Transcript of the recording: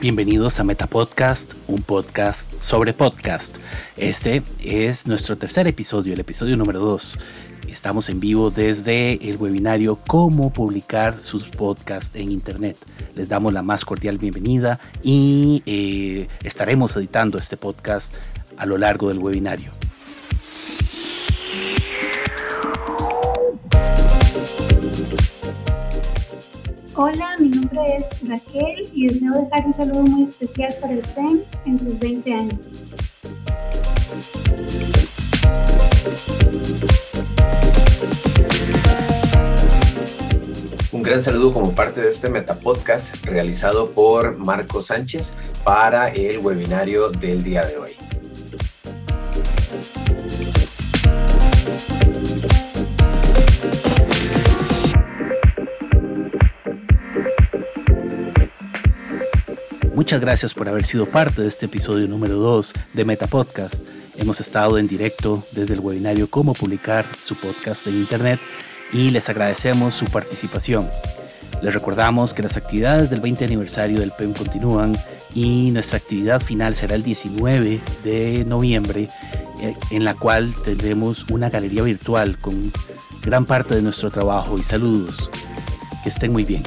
Bienvenidos a Metapodcast, un podcast sobre podcast. Este es nuestro tercer episodio, el episodio número 2. Estamos en vivo desde el webinario Cómo publicar sus podcasts en Internet. Les damos la más cordial bienvenida y eh, estaremos editando este podcast a lo largo del webinario. Hola, mi nombre es Raquel y deseo dejar un saludo muy especial para el FEM en sus 20 años. Un gran saludo como parte de este Metapodcast realizado por Marco Sánchez para el webinario del día de hoy. Muchas gracias por haber sido parte de este episodio número 2 de Meta Podcast. Hemos estado en directo desde el webinario Cómo publicar su podcast en Internet y les agradecemos su participación. Les recordamos que las actividades del 20 aniversario del PEM continúan y nuestra actividad final será el 19 de noviembre, eh, en la cual tendremos una galería virtual con gran parte de nuestro trabajo y saludos. Que estén muy bien.